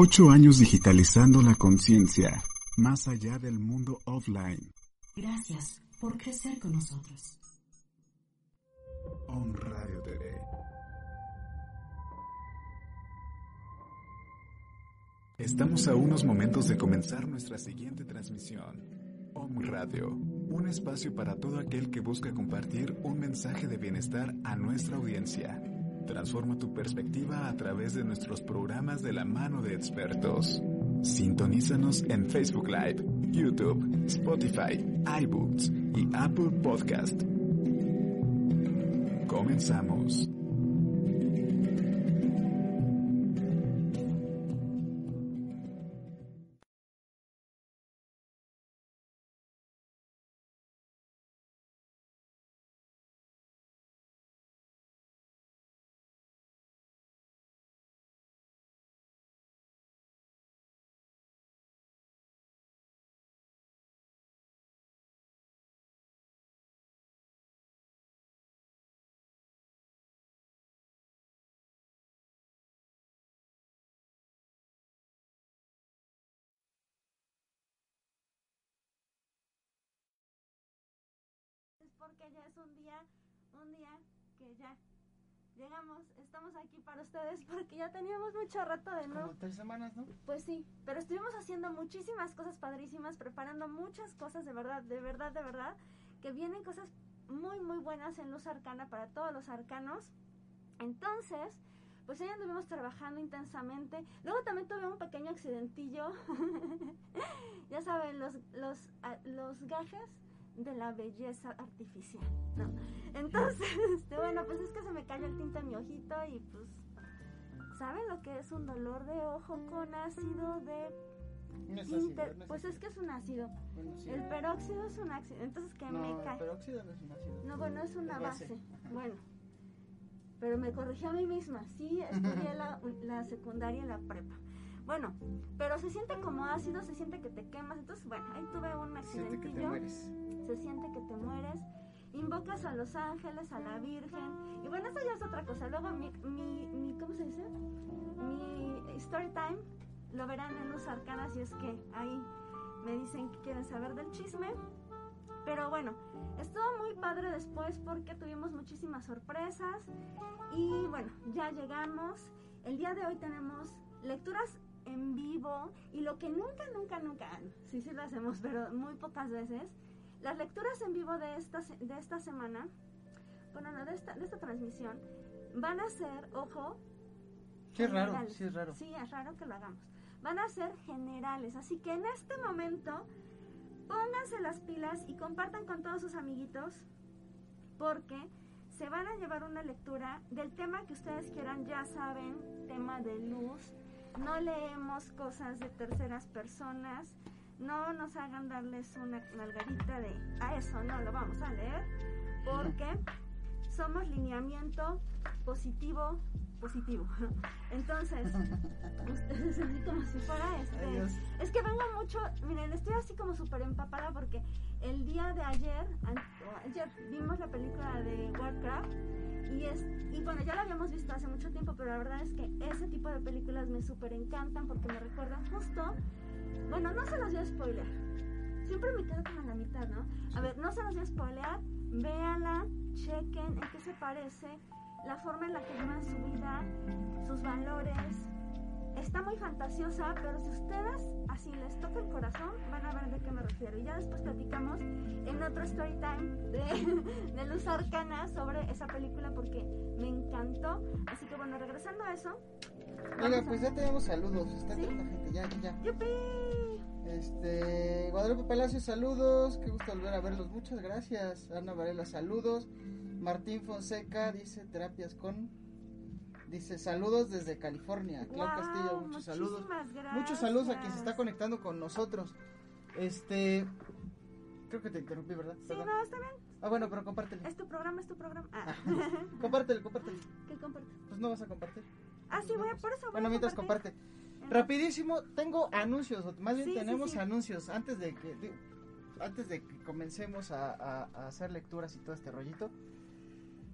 Ocho años digitalizando la conciencia, más allá del mundo offline. Gracias por crecer con nosotros. On Radio TV. Estamos a unos momentos de comenzar nuestra siguiente transmisión. Om Radio, un espacio para todo aquel que busca compartir un mensaje de bienestar a nuestra audiencia. Transforma tu perspectiva a través de nuestros programas de la mano de expertos. Sintonízanos en Facebook Live, YouTube, Spotify, iBooks y Apple Podcast. Comenzamos. Un día, un día que ya llegamos, estamos aquí para ustedes porque ya teníamos mucho rato de no. Como tres semanas, ¿no? Pues sí, pero estuvimos haciendo muchísimas cosas padrísimas, preparando muchas cosas de verdad, de verdad, de verdad, que vienen cosas muy, muy buenas en Luz Arcana para todos los arcanos. Entonces, pues ahí anduvimos trabajando intensamente. Luego también tuve un pequeño accidentillo. ya saben, los, los, ah, los gajes de la belleza artificial, ¿no? Entonces, este, bueno, pues es que se me cayó el tinte en mi ojito y pues, ¿saben lo que es un dolor de ojo con ácido de No es ácido, no es pues es que es un ácido. Bueno, sí. El peróxido es un ácido, entonces que me el cae. peróxido no es un ácido. No, bueno, es una base. base. Bueno, pero me corregí a mí misma. Sí, estudié la, la secundaria y la prepa. Bueno, pero se siente como ácido, se siente que te quemas. Entonces, bueno, ahí tuve un Siente que te accidentillo. mueres. Se siente que te mueres. Invocas a los ángeles, a la Virgen. Y bueno, eso ya es otra cosa. Luego, mi, mi, mi ¿cómo se dice? Mi story time lo verán en Luz Arcana si es que ahí me dicen que quieren saber del chisme. Pero bueno, estuvo muy padre después porque tuvimos muchísimas sorpresas y bueno, ya llegamos. El día de hoy tenemos lecturas en vivo y lo que nunca, nunca, nunca, sí, sí lo hacemos, pero muy pocas veces, las lecturas en vivo de esta, de esta semana, bueno, no, de esta, de esta transmisión, van a ser, ojo, es raro, sí es raro. Sí, es raro que lo hagamos. Van a ser generales, así que en este momento pónganse las pilas y compartan con todos sus amiguitos porque se van a llevar una lectura del tema que ustedes quieran, ya saben, tema de luz. No leemos cosas de terceras personas. No nos hagan darles una nalgadita de a eso no lo vamos a leer porque somos lineamiento positivo positivo. Entonces, ustedes así como si fuera este Adiós. es que vengo mucho, miren, estoy así como súper empapada porque el día de ayer, ayer vimos la película de Warcraft y es, y bueno, ya la habíamos visto hace mucho tiempo, pero la verdad es que ese tipo de películas me súper encantan porque me recuerdan justo, bueno, no se los voy a spoiler, siempre me quedo como a la mitad, ¿no? A ver, no se los voy a spoilear, véanla, chequen en qué se parece, la forma en la que llevan su vida, sus valores, está muy fantasiosa, pero si ustedes así les toca el corazón, van a ver de qué me refiero. Y ya después platicamos en otro story time de, de Luz Arcana sobre esa película porque me encantó. Así que bueno, regresando a eso. Oiga, pues ya tenemos saludos. Está ¿Sí? entrando gente, ya, ya, ya. ¡Yupi! Este, Guadalupe Palacio, saludos. Qué gusto volver a verlos. Muchas gracias. Ana Varela, saludos. Martín Fonseca dice terapias con. Dice saludos desde California. Clau Guau, Castillo, muchos saludos. muchísimas gracias. Muchos saludos a quien se está conectando con nosotros. Este. Creo que te interrumpí, ¿verdad? Sí, Perdón. no, está bien. Ah, bueno, pero compártelo. Es tu programa, es tu programa. Ah. Compártelo, compártelo. ¿Qué compartes? Pues no vas a compartir. Ah, sí, voy a, por eso voy Bueno, a mientras comparte. Rapidísimo, tengo anuncios, más bien Sí, tenemos sí. anuncios antes de que antes de que comencemos a, a- a hacer lecturas y todo este rollito.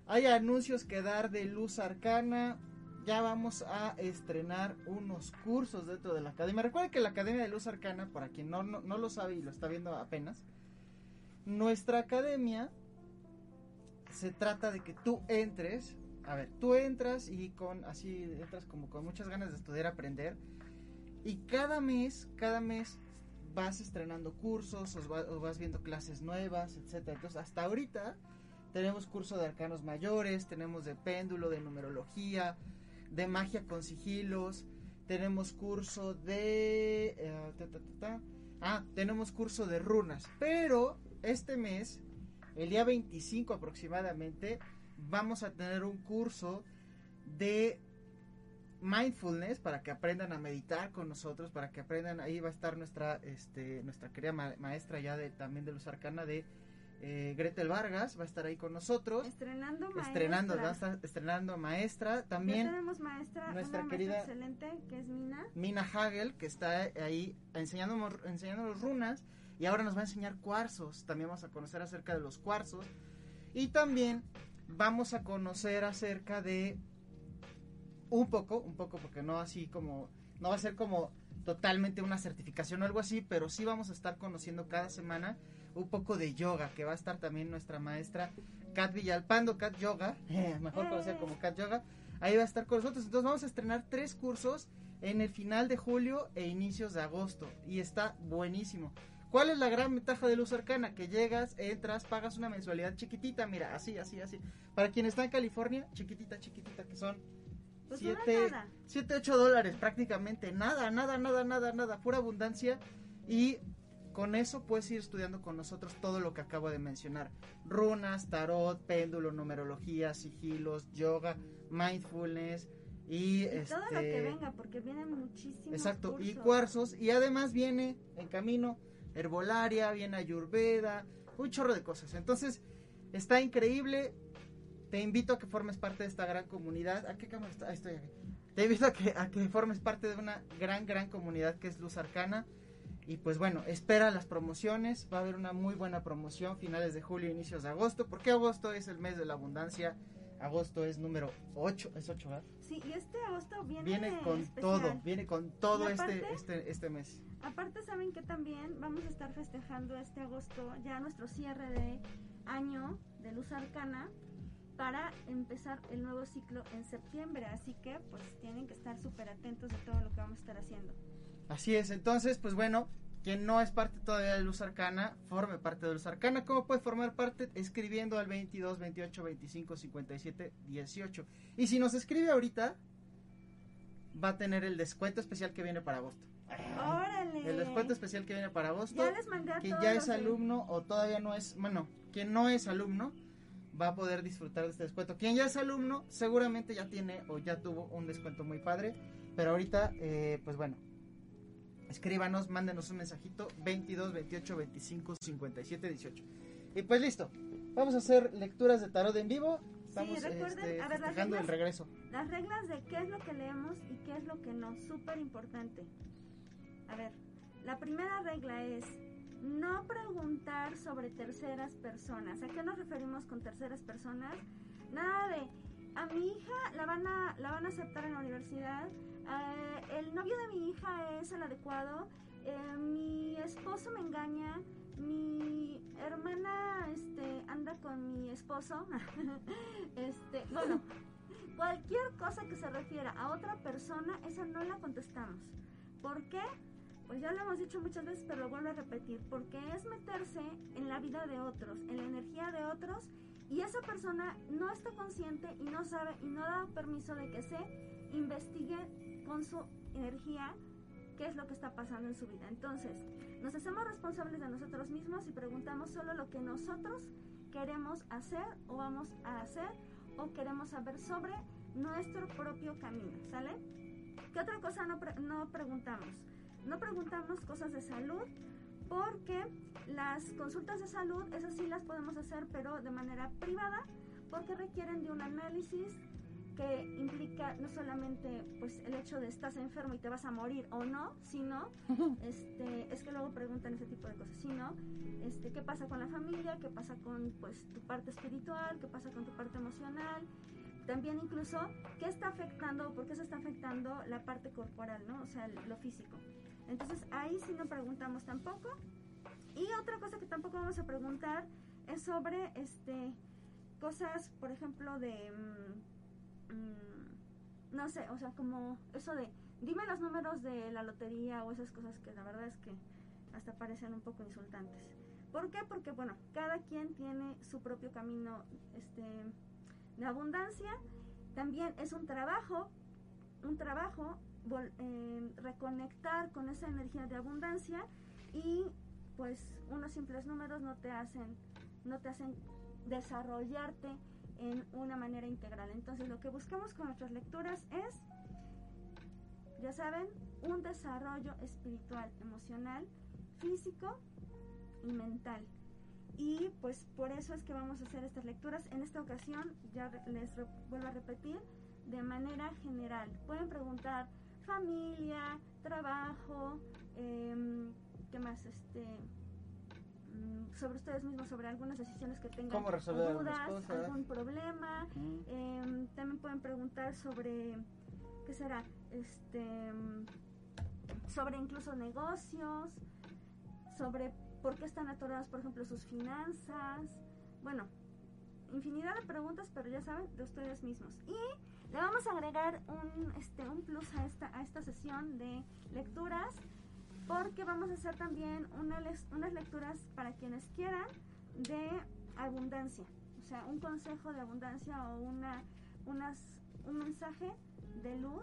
Hay anuncios que dar de Luz Arcana. Ya vamos a estrenar unos cursos dentro de la academia. Recuerden que la Academia de Luz Arcana, para quien no, no, no lo sabe y lo está viendo apenas, nuestra academia se trata de que tú entres, a ver, tú entras y con así entras como con muchas ganas de estudiar, aprender y cada mes, cada mes vas estrenando cursos o, va- o vas viendo clases nuevas, etcétera. Entonces, hasta ahorita tenemos curso de arcanos mayores, tenemos de péndulo, de numerología, de magia con sigilos, tenemos curso de eh. Ah, tenemos curso de runas, pero este mes el día 25 aproximadamente vamos a tener un curso de mindfulness para que aprendan a meditar con nosotros, para que aprendan, ahí va a estar nuestra este nuestra querida ma- maestra ya de también de los arcana de eh, Gretel Vargas, va a estar ahí con nosotros, Estrenando maestra. estrenando, va a estar estrenando maestra, Ya también tenemos maestra, nuestra una querida- maestra excelente, que es Mina. Mina Hagel, que está ahí enseñándonos, enseñándonos runas y ahora nos va a enseñar cuarzos. También vamos a conocer acerca de los cuarzos. Y también vamos a conocer acerca de un poco, un poco, porque no así como, no va a ser como totalmente una certificación o algo así, pero sí vamos a estar conociendo cada semana un poco de yoga, que va a estar también nuestra maestra Kat Villalpando, Kat Yoga, mejor conocida como Kat Yoga, ahí va a estar con nosotros. Entonces vamos a estrenar tres cursos en el final de julio e inicios de agosto. Y está buenísimo. ¿Cuál es la gran ventaja de Luz Arcana? Que llegas, entras, pagas una mensualidad chiquitita, mira, así, así, así. Para quien está en California, chiquitita, chiquitita, que son Pues no es 7, nada. 7, 8 dólares prácticamente. Nada, nada, nada, nada, nada. Pura abundancia. Y con eso puedes ir estudiando con nosotros todo lo que acabo de mencionar. Runas, tarot, péndulo, numerología, sigilos, yoga, mindfulness y, Y este... todo lo que venga, porque vienen muchísimos Exacto, y cursos. cuarzos. Y además viene en camino herbolaria, viene ayurveda, un chorro de cosas. Entonces, está increíble. Te invito a que formes parte de esta gran comunidad. ¿A qué cámara está? Ahí estoy. Te invito a que, a que formes parte de una gran, gran comunidad que es Luz Arcana. Y pues bueno, espera las promociones. Va a haber una muy buena promoción finales de julio, inicios de agosto. Porque agosto es el mes de la abundancia. Agosto es número 8. Es 8, ¿verdad? Sí, y este agosto viene, Viene con especial. todo. Viene con todo este, este, este mes. Aparte, saben que también vamos a estar festejando este agosto ya nuestro cierre de año de Luz Arcana para empezar el nuevo ciclo en septiembre. Así que, pues, tienen que estar súper atentos de todo lo que vamos a estar haciendo. Así es, entonces, pues bueno, quien no es parte todavía de Luz Arcana, forme parte de Luz Arcana. ¿Cómo puede formar parte? Escribiendo al 22 28 25 57 18. Y si nos escribe ahorita, va a tener el descuento especial que viene para agosto. ¡Órale! El descuento especial que viene para agosto. Ya les mandé a Quien ya es alumno o todavía no es, bueno, quien no es alumno va a poder disfrutar de este descuento. Quien ya es alumno seguramente ya tiene o ya tuvo un descuento muy padre, pero ahorita, eh, pues bueno, escríbanos, mándenos un mensajito 22 28 25 57 18. Y pues listo, vamos a hacer lecturas de tarot en vivo. Estamos recuerden, este, a ver, las el regreso. Las reglas de qué es lo que leemos y qué es lo que no, súper importante. A ver, la primera regla es no preguntar sobre terceras personas. ¿A qué nos referimos con terceras personas? Nada de a mi hija la van a la van a aceptar en la universidad. eh, el novio de mi hija es el adecuado. eh, mi esposo me engaña. Mi hermana este anda con mi esposo. este, bueno, Cualquier cosa que se refiera a otra persona, esa no la contestamos. ¿Por qué? Pues ya lo hemos dicho muchas veces, pero lo vuelvo a repetir. Porque es meterse en la vida de otros, en la energía de otros y esa persona no está consciente y no sabe y no da permiso de que se investigue con su energía qué es lo que está pasando en su vida. Entonces, nos hacemos responsables de nosotros mismos y preguntamos solo lo que nosotros queremos hacer o vamos a hacer o queremos saber sobre nuestro propio camino, ¿sale? ¿Qué otra cosa no, no preguntamos? No preguntamos cosas de salud porque las consultas de salud, esas sí las podemos hacer, pero de manera privada, porque requieren de un análisis que implica no solamente pues el hecho de estás enfermo y te vas a morir o no, sino este es que luego preguntan ese tipo de cosas, sino este qué pasa con la familia, qué pasa con pues tu parte espiritual, qué pasa con tu parte emocional, también incluso qué está afectando o por qué se está afectando la parte corporal, ¿no? O sea, lo físico. Entonces ahí sí no preguntamos tampoco. Y otra cosa que tampoco vamos a preguntar es sobre este cosas, por ejemplo, de mm, mm, no sé, o sea, como eso de dime los números de la lotería o esas cosas que la verdad es que hasta parecen un poco insultantes. ¿Por qué? Porque bueno, cada quien tiene su propio camino este de abundancia. También es un trabajo, un trabajo eh, reconectar con esa energía de abundancia y pues unos simples números no te hacen no te hacen desarrollarte en una manera integral. Entonces lo que buscamos con nuestras lecturas es, ya saben, un desarrollo espiritual, emocional, físico y mental. Y pues por eso es que vamos a hacer estas lecturas. En esta ocasión, ya les vuelvo a repetir, de manera general. Pueden preguntar familia, trabajo, eh, ¿qué más? Este, mm, sobre ustedes mismos, sobre algunas decisiones que tengan, ¿Cómo resolver dudas, algún problema. Eh, también pueden preguntar sobre, ¿qué será? Este, sobre incluso negocios, sobre por qué están atoradas, por ejemplo, sus finanzas. Bueno, infinidad de preguntas, pero ya saben, de ustedes mismos. Y le vamos a agregar un, este, un plus a esta, a esta sesión de lecturas porque vamos a hacer también una, unas lecturas para quienes quieran de abundancia. O sea, un consejo de abundancia o una, unas, un mensaje de luz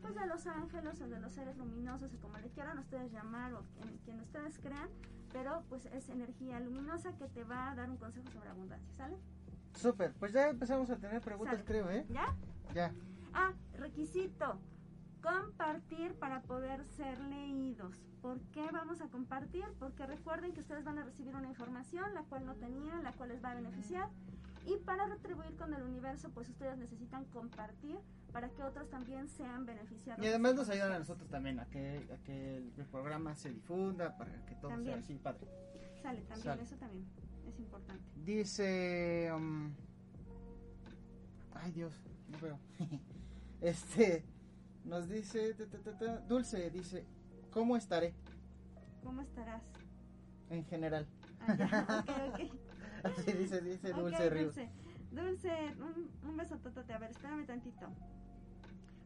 pues de los ángeles o de los seres luminosos o como le quieran ustedes llamar o quien, quien ustedes crean, pero pues es energía luminosa que te va a dar un consejo sobre abundancia, ¿sale? Súper, pues ya empezamos a tener preguntas, creo, ¿eh? ¿Ya? Ya. Ah, requisito. Compartir para poder ser leídos. ¿Por qué vamos a compartir? Porque recuerden que ustedes van a recibir una información la cual no tenían, la cual les va a beneficiar. Y para retribuir con el universo, pues ustedes necesitan compartir para que otros también sean beneficiados. Y además nos ayudan a nosotros también a que, a que el programa se difunda, para que todo sea así, padre. Sale, también, eso también es importante. Dice... Um, ay Dios, no veo. este, nos dice, Dulce, dice, ¿cómo estaré? ¿Cómo estarás? En general. Ah, okay, Así dice, dice Dulce Ríos. Dulce, Dulce un, un beso, totote. A ver, espérame tantito.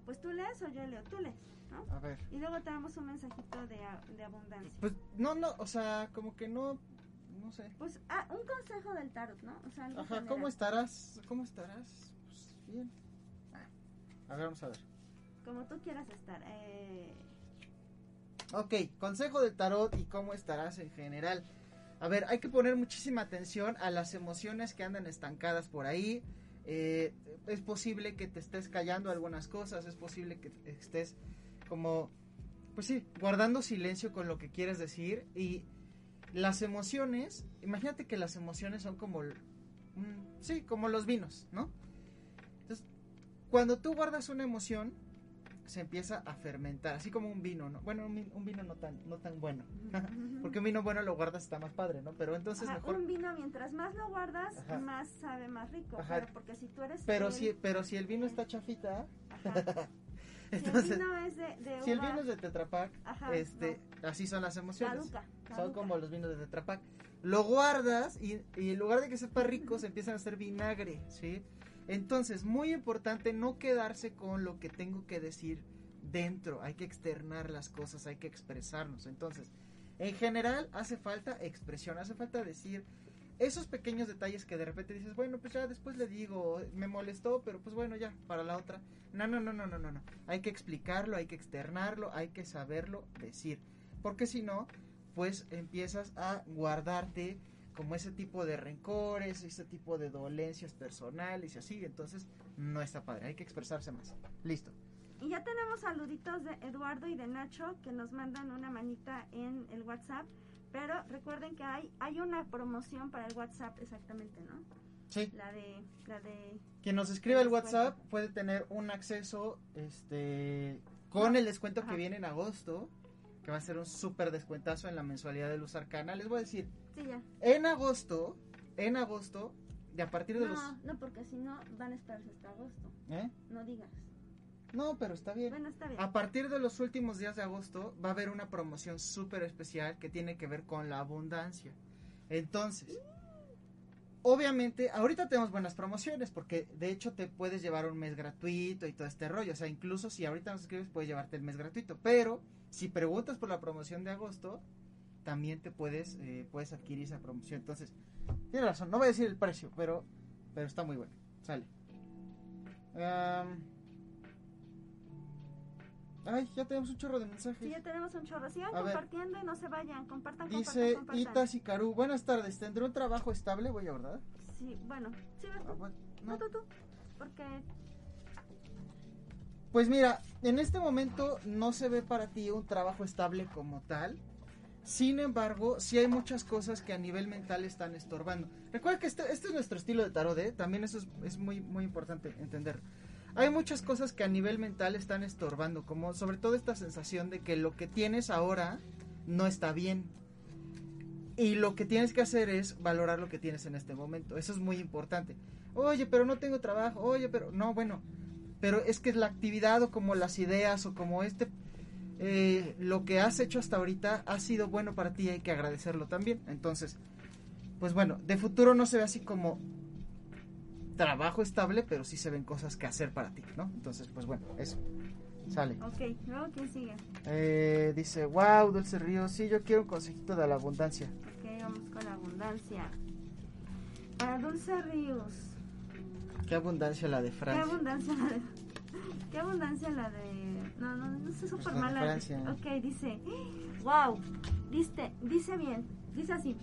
Pues tú lees o yo leo, tú lees, ¿no? A ver. Y luego te damos un mensajito de, de abundancia. Pues no, no, o sea, como que no, no sé. Pues ah, un consejo del tarot, ¿no? O sea, algo Ajá, ¿cómo estarás? ¿Cómo estarás? Pues bien. Ah, a ver, vamos a ver. Como tú quieras estar. Eh... Ok, consejo del tarot y cómo estarás en general. A ver, hay que poner muchísima atención a las emociones que andan estancadas por ahí. Eh, es posible que te estés callando algunas cosas, es posible que estés como, pues sí, guardando silencio con lo que quieres decir. Y las emociones, imagínate que las emociones son como, sí, como los vinos, ¿no? Entonces, cuando tú guardas una emoción, se empieza a fermentar, así como un vino, ¿no? Bueno, un, vino no tan, no tan bueno, porque un vino bueno lo guardas está más padre, ¿no? Pero entonces mejor... Un vino mientras más lo guardas, más sabe más rico, pero porque si tú eres... Pero, si, pero si el vino está chafita... entonces, si el vino es de, de si el vino es de Tetra Pak, este, así son las emociones. Son como los vinos de Tetra Pak. Lo guardas y, y en lugar de que sepa rico, se empiezan a hacer vinagre, ¿sí? Entonces, muy importante no quedarse con lo que tengo que decir dentro, hay que externar las cosas, hay que expresarnos. Entonces, en general hace falta expresión, hace falta decir esos pequeños detalles que de repente dices, bueno, pues ya después le digo, me molestó, pero pues bueno, ya, para la otra. No, no, no, no, no, no, no. Hay que explicarlo, hay que externarlo, hay que saberlo decir. Porque si no, pues empiezas a guardarte como ese tipo de rencores, ese tipo de dolencias personales y así. Entonces, no está padre, hay que expresarse más. Listo. Y ya tenemos saluditos de Eduardo y de Nacho que nos mandan una manita en el WhatsApp. Pero recuerden que hay, hay una promoción para el WhatsApp exactamente, ¿no? Sí. La de, la de... Quien nos escribe al WhatsApp puede tener un acceso este con el descuento que viene en agosto, que va a ser un súper descuentazo en la mensualidad de Luz Arcana. Les voy a decir, Sí, ya. en agosto, en agosto, de a partir de No, los... no, porque si no van a esperarse hasta agosto. ¿Eh? No digas. No, pero está bien. Bueno, está bien. A partir de los últimos días de agosto va a haber una promoción súper especial que tiene que ver con la abundancia. Entonces, obviamente, ahorita tenemos buenas promociones porque de hecho te puedes llevar un mes gratuito y todo este rollo. O sea, incluso si ahorita nos escribes puedes llevarte el mes gratuito. Pero si preguntas por la promoción de agosto, también te puedes, eh, puedes adquirir esa promoción. Entonces, tienes razón, no voy a decir el precio, pero, pero está muy bueno. Sale. Ay, ya tenemos un chorro de mensajes. Sí, ya tenemos un chorro. Sigan A ver. compartiendo y no se vayan. Compartan, Dice compartan, compartan. Itas y Caru, buenas tardes, ¿tendré un trabajo estable? Voy a, ¿verdad? Sí, bueno. Sí, Ah, bueno, No, no. tú, tú. Porque... Pues mira, en este momento no se ve para ti un trabajo estable como tal. Sin embargo, sí hay muchas cosas que a nivel mental están estorbando. Recuerda que este, este es nuestro estilo de tarot, ¿eh? También eso es, es muy, muy importante entender. Hay muchas cosas que a nivel mental están estorbando, como sobre todo esta sensación de que lo que tienes ahora no está bien. Y lo que tienes que hacer es valorar lo que tienes en este momento. Eso es muy importante. Oye, pero no tengo trabajo. Oye, pero no, bueno. Pero es que la actividad o como las ideas o como este eh, lo que has hecho hasta ahorita ha sido bueno para ti y hay que agradecerlo también. Entonces, pues bueno, de futuro no se ve así como trabajo estable, pero sí se ven cosas que hacer para ti, ¿no? Entonces, pues bueno, eso. Sale. Ok, luego quién sigue. Eh, dice, wow, Dulce Río, sí, yo quiero un consejito de la abundancia. Ok, vamos con la abundancia. Para Dulce Ríos. Qué abundancia la de Qué Francia. abundancia la de... Qué abundancia la de... No, no, no sé súper Pues la de mala. Francia. Ok, dice... Wow. Dice, dice bien. Dice así.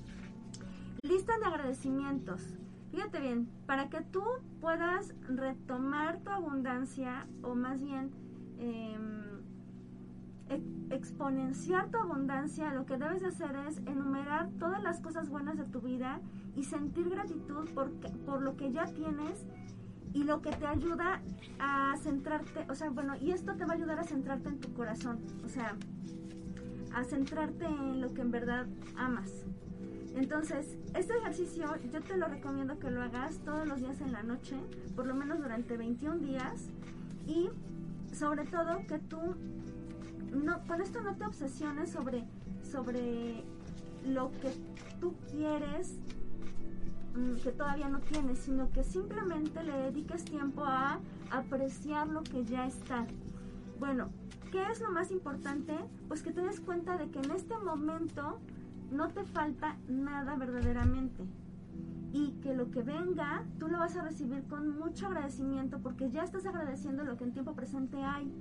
Lista de agradecimientos. Fíjate bien, para que tú puedas retomar tu abundancia o más bien em, e- exponenciar tu abundancia, lo que debes de hacer es enumerar todas las cosas buenas de tu vida y sentir gratitud por, por lo que ya tienes y lo que te ayuda a centrarte, o sea, bueno, y esto te va a ayudar a centrarte en tu corazón, o sea, a centrarte en lo que en verdad amas. Entonces, este ejercicio yo te lo recomiendo que lo hagas todos los días en la noche, por lo menos durante 21 días, y sobre todo que tú, no, con esto no te obsesiones sobre, sobre lo que tú quieres mm, que todavía no tienes, sino que simplemente le dediques tiempo a apreciar lo que ya está. Bueno, ¿qué es lo más importante? Pues que te des cuenta de que en este momento no te falta nada verdaderamente y que lo que venga tú lo vas a recibir con mucho agradecimiento porque ya estás agradeciendo lo que en tiempo presente hay.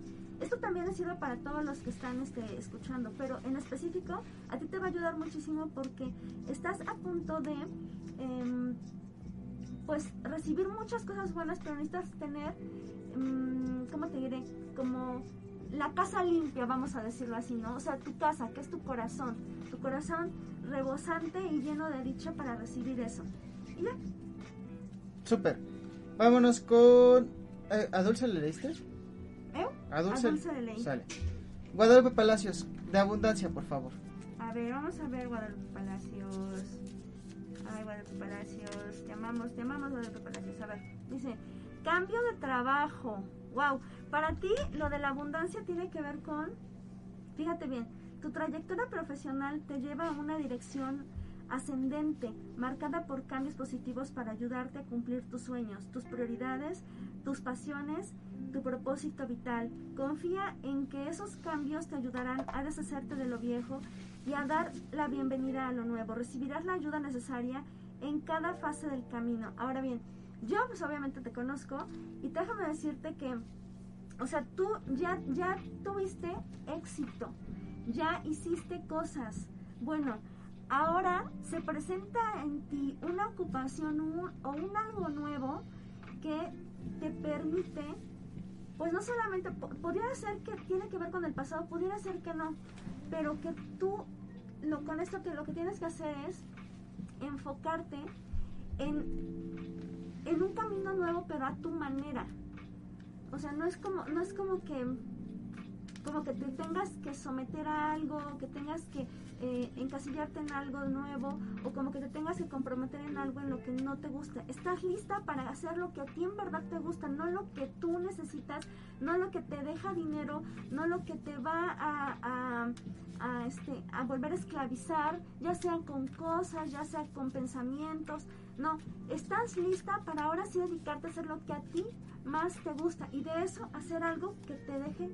Esto también sirve para todos los que están este, escuchando, pero en específico a ti te va a ayudar muchísimo porque estás a punto de em, pues recibir muchas cosas buenas, pero necesitas tener, em, ¿cómo te diré? Como la casa limpia, vamos a decirlo así, ¿no? O sea, tu casa, que es tu corazón, tu corazón rebosante y lleno de dicha para recibir eso. Y ya, Súper. Vámonos con... Eh, ¿A Dulce le leíste? ¿eh? A Dulce, A Dulce le leí. Sale. Guadalupe Palacios, de abundancia, por favor. A ver, vamos a ver Guadalupe Palacios. Ay, Guadalupe Palacios. Llamamos, llamamos Guadalupe Palacios. A ver, dice, cambio de trabajo. Wow, para ti lo de la abundancia tiene que ver con, fíjate bien, tu trayectoria profesional te lleva a una dirección ascendente, marcada por cambios positivos para ayudarte a cumplir tus sueños, tus prioridades, tus pasiones, tu propósito vital. Confía en que esos cambios te ayudarán a deshacerte de lo viejo y a dar la bienvenida a lo nuevo. Recibirás la ayuda necesaria en cada fase del camino. Ahora bien, yo pues obviamente te conozco y déjame decirte que, o sea, tú ya, ya tuviste éxito, ya hiciste cosas. Bueno, ahora se presenta en ti una ocupación o un algo nuevo que te permite, pues no solamente, podría ser que tiene que ver con el pasado, pudiera ser que no, pero que tú, lo, con esto que lo que tienes que hacer es enfocarte en, en un camino nuevo, pero a tu manera. O sea, no es como, no es como que como que te tengas que someter a algo, que tengas que eh, encasillarte en algo nuevo o como que te tengas que comprometer en algo en lo que no te gusta. Estás lista para hacer lo que a ti en verdad te gusta, no lo que tú necesitas, no lo que te deja dinero, no lo que te va a, a, este, a volver a esclavizar, ya sea con cosas, ya sea con pensamientos. No, estás lista para ahora sí dedicarte a hacer lo que a ti más te gusta y de eso hacer algo que te deje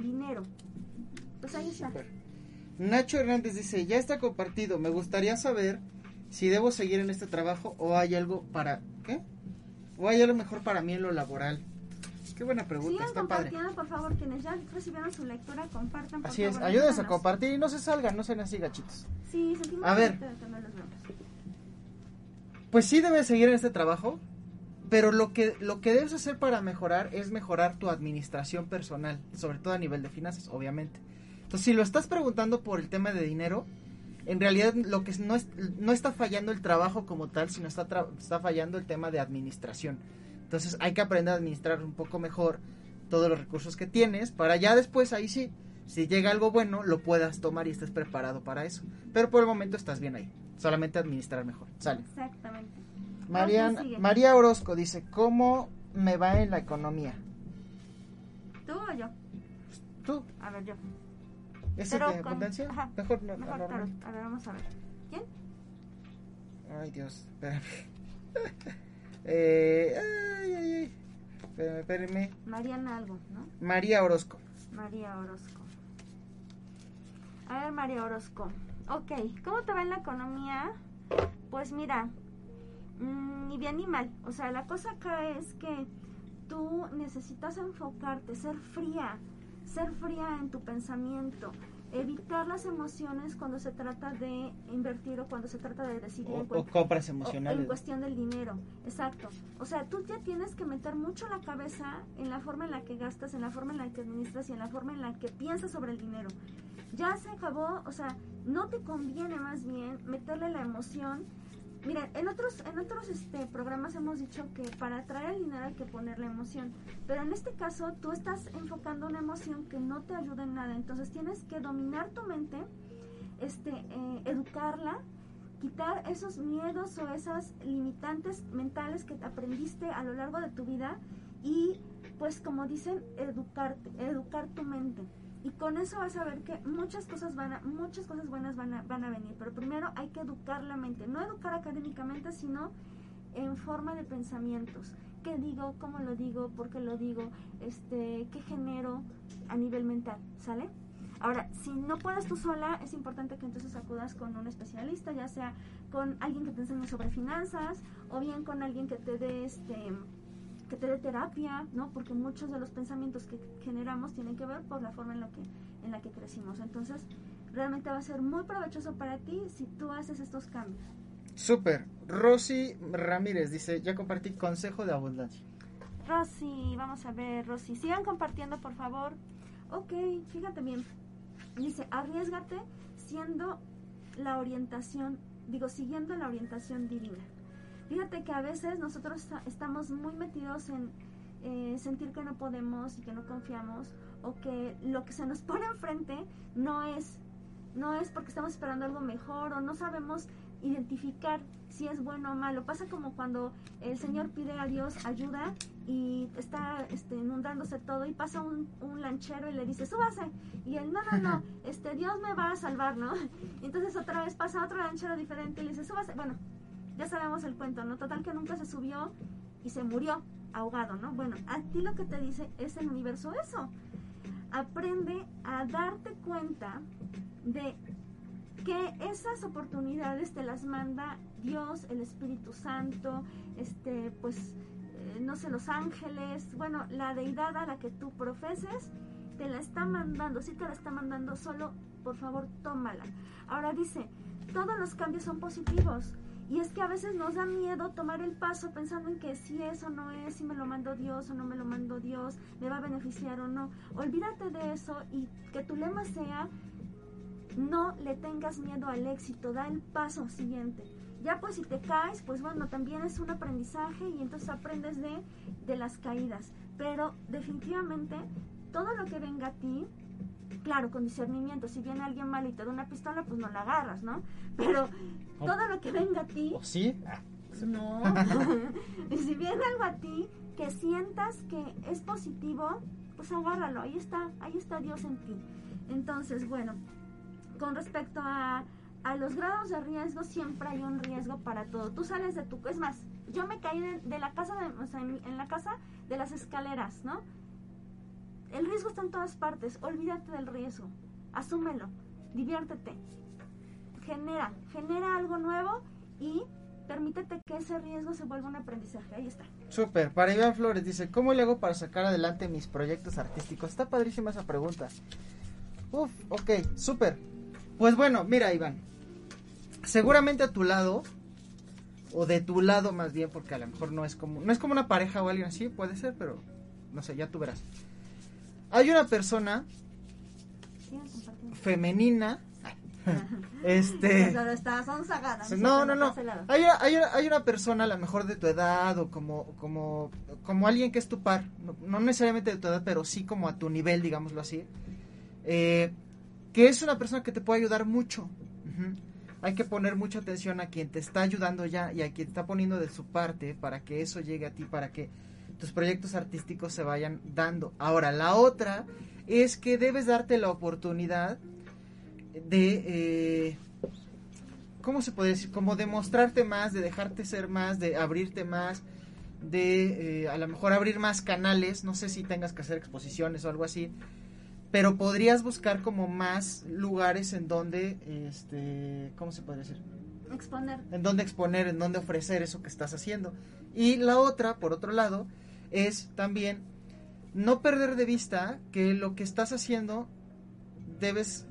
dinero. Pues ahí está. Nacho Hernández dice, ya está compartido, me gustaría saber si debo seguir en este trabajo o hay algo para... ¿Qué? ¿O hay algo mejor para mí en lo laboral? Qué buena pregunta, está padre. por favor, quienes ya recibieron su lectura, compartan. Así es, ayúdense a compartir y no se salgan, no sean así gachitos. Sí, sentimos a ver. Pues sí debes seguir en este trabajo, pero lo que, lo que debes hacer para mejorar es mejorar tu administración personal, sobre todo a nivel de finanzas, obviamente. Entonces, si lo estás preguntando por el tema de dinero, en realidad lo que no, es, no está fallando el trabajo como tal, sino está, está fallando el tema de administración. Entonces hay que aprender a administrar un poco mejor todos los recursos que tienes para ya después ahí sí, si llega algo bueno, lo puedas tomar y estés preparado para eso. Pero por el momento estás bien ahí. Solamente administrar mejor. Sale. Exactamente. María Orozco dice, ¿cómo me va en la economía? ¿Tú o yo? Tú. A ver, yo. ¿Ese de abundancia? mejor no. Mejor tarot. A ver, vamos a ver. ¿Quién? Ay, Dios, espérame. eh, ay, ay, ay. Espérame, espérame. Mariana algo, ¿no? María Orozco. María Orozco. A ver, María Orozco. Ok, ¿cómo te va en la economía? Pues mira, mmm, ni bien ni mal. O sea, la cosa acá es que tú necesitas enfocarte, ser fría, ser fría en tu pensamiento, evitar las emociones cuando se trata de invertir o cuando se trata de decidir o, en, compras emocionales. en cuestión del dinero. Exacto. O sea, tú ya tienes que meter mucho la cabeza en la forma en la que gastas, en la forma en la que administras y en la forma en la que piensas sobre el dinero. Ya se acabó, o sea, no te conviene más bien meterle la emoción. Mira, en otros, en otros este, programas hemos dicho que para atraer el dinero hay que ponerle emoción, pero en este caso tú estás enfocando una emoción que no te ayuda en nada, entonces tienes que dominar tu mente, este, eh, educarla, quitar esos miedos o esas limitantes mentales que aprendiste a lo largo de tu vida y pues como dicen, educarte, educar tu mente y con eso vas a ver que muchas cosas van a, muchas cosas buenas van a, van a venir. Pero primero hay que educar la mente no educar académicamente sino en forma de pensamientos. Qué digo cómo lo digo por qué lo digo este qué genero a nivel mental sale Ahora, si no puedes tú sola, es importante que entonces acudas con un especialista, ya sea con alguien que te enseñe sobre finanzas o bien con alguien que te dé este que te dé terapia, ¿no? Porque muchos de los pensamientos que generamos tienen que ver por la forma en, lo que, en la que crecimos. Entonces, realmente va a ser muy provechoso para ti si tú haces estos cambios. Súper. Rosy Ramírez dice, ya compartí consejo de abundancia. Rosy, vamos a ver, Rosy, sigan compartiendo, por favor. Ok, fíjate bien. Dice, arriesgate siendo la orientación, digo, siguiendo la orientación divina. Fíjate que a veces nosotros estamos muy metidos en eh, sentir que no podemos y que no confiamos o que lo que se nos pone enfrente no es no es porque estamos esperando algo mejor o no sabemos identificar si es bueno o malo. Pasa como cuando el Señor pide a Dios ayuda y está este, inundándose todo y pasa un, un, lanchero y le dice, súbase. Y él, no, no, no, este, Dios me va a salvar, ¿no? entonces otra vez pasa otro lanchero diferente y le dice, súbase. Bueno, ya sabemos el cuento, ¿no? Total que nunca se subió y se murió ahogado, ¿no? Bueno, a ti lo que te dice es el universo eso. Aprende a darte cuenta de que esas oportunidades te las manda Dios, el Espíritu Santo, este, pues, eh, no sé, los ángeles, bueno, la deidad a la que tú profeses, te la está mandando, sí te la está mandando, solo por favor tómala. Ahora dice, todos los cambios son positivos. Y es que a veces nos da miedo tomar el paso pensando en que si eso no es, si me lo mando Dios o no me lo mando Dios, me va a beneficiar o no. Olvídate de eso y que tu lema sea, no le tengas miedo al éxito, da el paso siguiente. Ya pues si te caes, pues bueno, también es un aprendizaje y entonces aprendes de, de las caídas. Pero definitivamente todo lo que venga a ti, claro, con discernimiento. Si viene alguien mal y te da una pistola, pues no la agarras, ¿no? Pero todo lo que venga a ti, ¿O sí? Ah, no. y si viene algo a ti que sientas que es positivo, pues agárralo. Ahí está, ahí está Dios en ti. Entonces, bueno, con respecto a, a los grados de riesgo, siempre hay un riesgo para todo. Tú sales de tu... Es más, yo me caí de, de la casa, de, o sea, en, en la casa de las escaleras, ¿no? El riesgo está en todas partes. Olvídate del riesgo. Asúmelo. Diviértete. Genera. Genera algo nuevo y permítete que ese riesgo se vuelva un aprendizaje. Ahí está. Súper, para Iván Flores dice, ¿cómo le hago para sacar adelante mis proyectos artísticos? Está padrísima esa pregunta. Uf, ok, súper. Pues bueno, mira Iván, seguramente a tu lado, o de tu lado más bien, porque a lo mejor no es como, no es como una pareja o alguien así, puede ser, pero no sé, ya tú verás. Hay una persona femenina, este... Sonzagada. No, no, no. Hay una, hay, una, hay una persona a lo mejor de tu edad o como, como, como alguien que es tu par, no, no necesariamente de tu edad, pero sí como a tu nivel, digámoslo así, eh, que es una persona que te puede ayudar mucho. Hay que poner mucha atención a quien te está ayudando ya y a quien está poniendo de su parte para que eso llegue a ti, para que tus proyectos artísticos se vayan dando. Ahora, la otra es que debes darte la oportunidad de... eh, ¿cómo se puede decir? Como demostrarte más, de dejarte ser más, de abrirte más, de eh, a lo mejor abrir más canales, no sé si tengas que hacer exposiciones o algo así, pero podrías buscar como más lugares en donde, este, ¿cómo se puede decir? Exponer. En donde exponer, en donde ofrecer eso que estás haciendo. Y la otra, por otro lado, es también no perder de vista que lo que estás haciendo debes,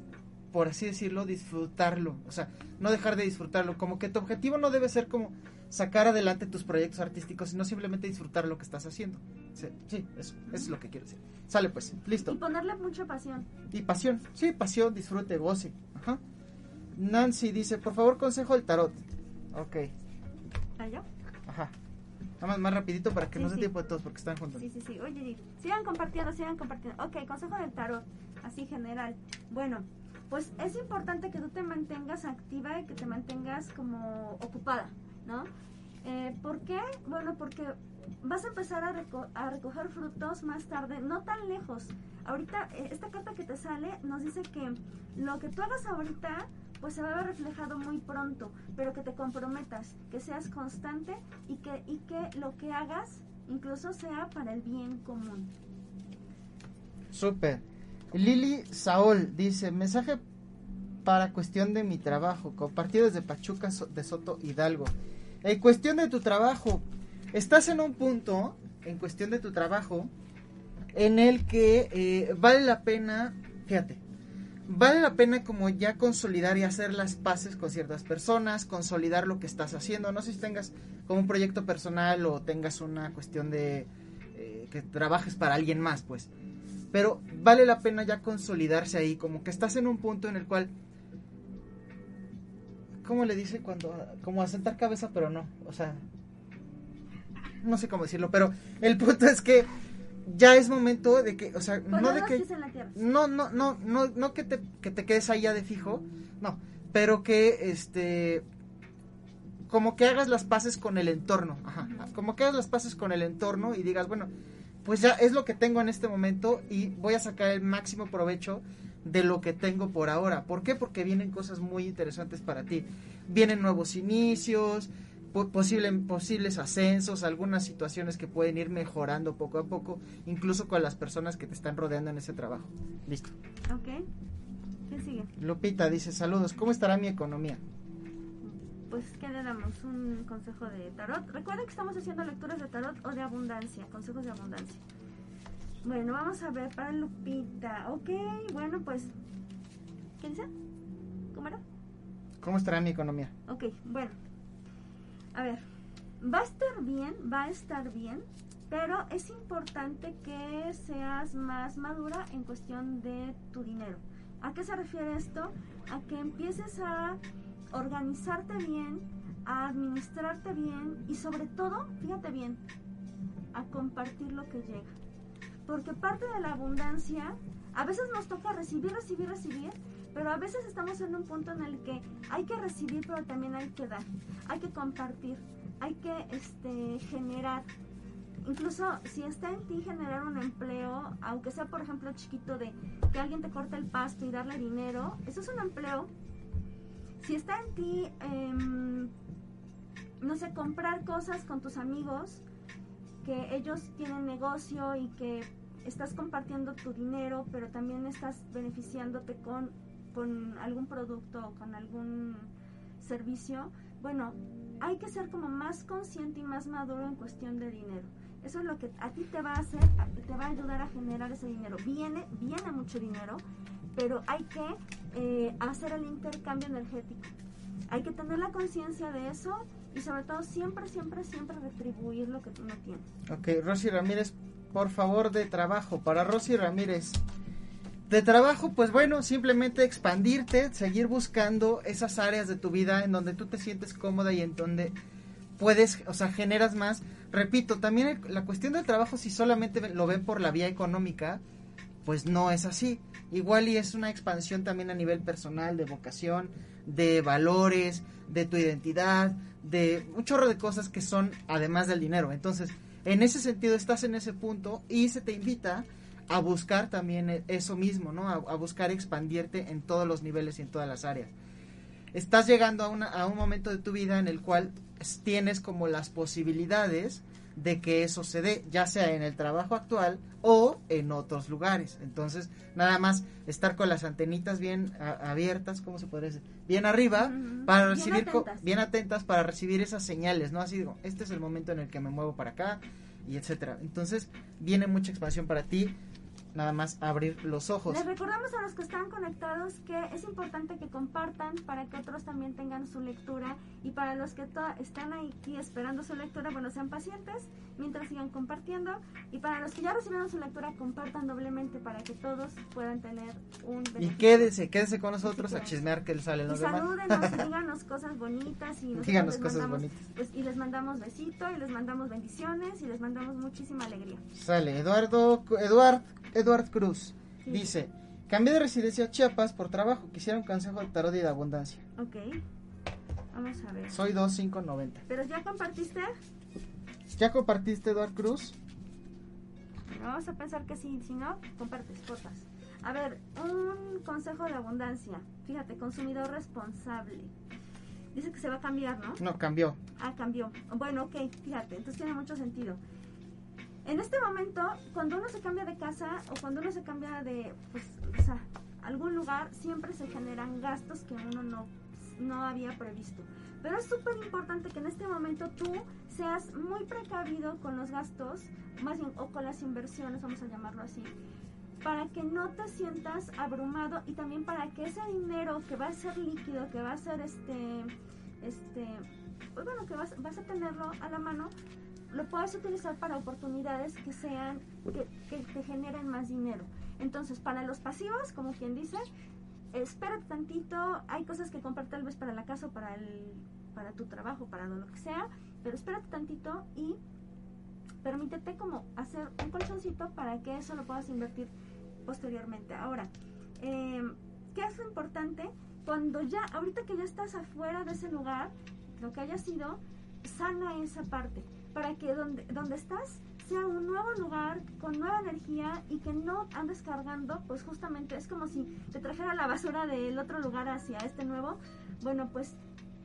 por así decirlo, disfrutarlo. O sea, no dejar de disfrutarlo. Como que tu objetivo no debe ser como sacar adelante tus proyectos artísticos, sino simplemente disfrutar lo que estás haciendo. Sí, sí, eso, eso es lo que quiero decir. Sale pues, listo. Y ponerle mucha pasión. Y pasión, sí, pasión, disfrute, goce. Ajá. Nancy dice, por favor, consejo del tarot. Ok, ¿Ah, yo? ajá. Nada más, más rapidito para que Sí, no se sí. tiempo de todos porque están juntos. Sí, sí, sí. Oye, sigan compartiendo, sigan compartiendo. Ok, consejo del tarot, así general. Bueno, pues es importante que tú te mantengas activa y que te mantengas como ocupada, ¿no? Eh, ¿Por qué? Bueno, porque vas a empezar a, reco- a recoger frutos más tarde, no tan lejos. Ahorita, eh, esta carta que te sale nos dice que lo que tú hagas ahorita, pues se va a ver reflejado muy pronto, pero que te comprometas, que seas constante y que, y que lo que hagas incluso sea para el bien común. Súper. Lili Saol dice, mensaje para cuestión de mi trabajo, compartido desde Pachuca de Soto Hidalgo. En cuestión de tu trabajo, estás en un punto, en cuestión de tu trabajo, en el que eh, vale la pena, fíjate, vale la pena como ya consolidar y hacer las paces con ciertas personas, consolidar lo que estás haciendo. No sé si tengas como un proyecto personal o tengas una cuestión de eh, que trabajes para alguien más, pues. Pero vale la pena ya consolidarse ahí, como que estás en un punto en el cual, ¿cómo le dice cuando, como asentar cabeza, pero no, o sea, no sé cómo decirlo, pero el punto es que ya es momento de que, o sea, Poner no de que, no, no, no, no, no que te, que te quedes ahí ya de fijo, no, pero que, este, como que hagas las paces con el entorno, ajá, como que hagas las paces con el entorno y digas, bueno, pues ya es lo que tengo en este momento y voy a sacar el máximo provecho de lo que tengo por ahora. ¿Por qué? Porque vienen cosas muy interesantes para ti. Vienen nuevos inicios, posible- posibles ascensos, algunas situaciones que pueden ir mejorando poco a poco, incluso con las personas que te están rodeando en ese trabajo. Listo. Ok. ¿Qué sigue? Lupita dice, saludos, ¿cómo estará mi economía? Pues, ¿qué le damos? Un consejo de tarot. Recuerden que estamos haciendo lecturas de tarot o de abundancia, consejos de abundancia. Bueno, vamos a ver para Lupita. Ok, bueno, pues. ¿Qué dice? ¿Cómo era? ¿Cómo estará mi economía? Ok, bueno. A ver, va a estar bien, va a estar bien, pero es importante que seas más madura en cuestión de tu dinero. ¿A qué se refiere esto? A que empieces a organizarte bien, a administrarte bien y sobre todo, fíjate bien, a compartir lo que llega. Porque parte de la abundancia, a veces nos toca recibir, recibir, recibir, pero a veces estamos en un punto en el que hay que recibir, pero también hay que dar, hay que compartir, hay que este, generar. Incluso si está en ti generar un empleo, aunque sea por ejemplo chiquito de que alguien te corte el pasto y darle dinero, eso es un empleo si está en ti, em, no sé, comprar cosas con tus amigos, que ellos tienen negocio y que estás compartiendo tu dinero, pero también estás beneficiándote con, con algún producto o con algún servicio, bueno, hay que ser como más consciente y más maduro en cuestión de dinero. Eso es lo que a ti te va a hacer, te va a ayudar a generar ese dinero. Viene, viene mucho dinero, pero hay que eh, hacer el intercambio energético. Hay que tener la conciencia de eso y sobre todo siempre, siempre, siempre retribuir lo que uno tiene. Ok, Rosy Ramírez, por favor, de trabajo. Para Rosy Ramírez, de trabajo, pues bueno, simplemente expandirte, seguir buscando esas áreas de tu vida en donde tú te sientes cómoda y en donde puedes, o sea, generas más. Repito, también la cuestión del trabajo, si solamente lo ven por la vía económica, pues no es así. Igual y es una expansión también a nivel personal, de vocación, de valores, de tu identidad, de un chorro de cosas que son además del dinero. Entonces, en ese sentido estás en ese punto y se te invita a buscar también e, eso mismo, ¿no? A, buscar expandirte en todos los niveles y en todas las áreas. Estás llegando a, una, a un momento de tu vida en el cual tienes como las posibilidades de que eso se dé, ya sea en el trabajo actual o en otros lugares. Entonces, nada más estar con las antenitas bien abiertas, ¿cómo se puede decir? Bien arriba, para recibir, bien atentas. para recibir esas señales, ¿no? Así digo, este es el momento en el que me muevo para acá y etcétera. Entonces, viene mucha expansión para ti nada más abrir los ojos. Les recordamos a los que están conectados que es importante que compartan para que otros también tengan su lectura y para los que están aquí esperando su lectura, bueno, sean pacientes mientras sigan compartiendo y para los que ya recibieron su lectura, compartan doblemente para que todos puedan tener un beneficio. Y quédese, quédese con nosotros a chismear que él sale los y salúdenos díganos cosas bonitas y díganos cosas bonitas. Pues, y les mandamos besito y les mandamos bendiciones y les mandamos muchísima alegría. Sale, Eduardo, Eduardo Edward Cruz dice, cambié de residencia a Chiapas por trabajo, quisiera un consejo de tarot y de abundancia. Ok, vamos a ver. Soy 2590. ¿Pero ya compartiste? ¿Ya compartiste, Edward Cruz? Vamos a pensar que sí, si no, compartes, fotos. A ver, un consejo de abundancia. Fíjate, consumidor responsable. Dice que se va a cambiar, ¿no? No, cambió. Ah, cambió. Bueno, ok, fíjate, entonces tiene mucho sentido. En este momento, cuando uno se cambia de casa o cuando uno se cambia de, pues, algún lugar, siempre se generan gastos que uno no, no había previsto. Pero es súper importante que en este momento tú seas muy precavido con los gastos, más bien, o con las inversiones, vamos a llamarlo así, para que no te sientas abrumado y también para que ese dinero que va a ser líquido, que va a ser este, este, pues bueno, que vas, vas a tenerlo a la mano, lo puedes utilizar para oportunidades que sean, que, te generen más dinero. Entonces, para los pasivos, como quien dice, espérate tantito, hay cosas que comprar tal vez para la casa o para, el, para tu trabajo, para lo que sea, pero espérate tantito y permítete como hacer un colchoncito para que eso lo puedas invertir posteriormente. Ahora, em, ¿qué es lo importante? Cuando ya, ahorita que ya estás afuera de ese lugar, lo que haya sido, sana esa parte para que donde, donde estás sea un nuevo lugar con nueva energía y que no andes cargando, pues justamente es como si te trajera la basura del otro lugar hacia este nuevo. Bueno, pues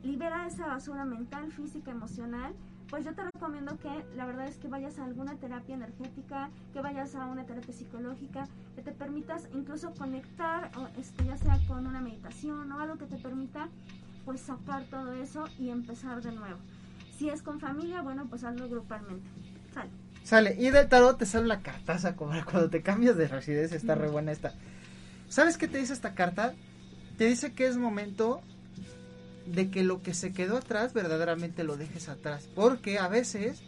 libera esa basura mental, física, emocional pues yo te recomiendo que la verdad es que vayas a alguna terapia energética, que vayas a una terapia psicológica, que te permitas incluso conectar, o, este, ya sea con una meditación o algo que te permita pues sacar todo eso y empezar de nuevo. Si es con familia, bueno, pues hazlo grupalmente. Sale. Sale, y del tarot te sale la cartaza cuando te cambias de residencia, está re buena esta. ¿Sabes qué te dice esta carta? Te dice que es momento de que lo que se quedó atrás verdaderamente lo dejes atrás, porque a veces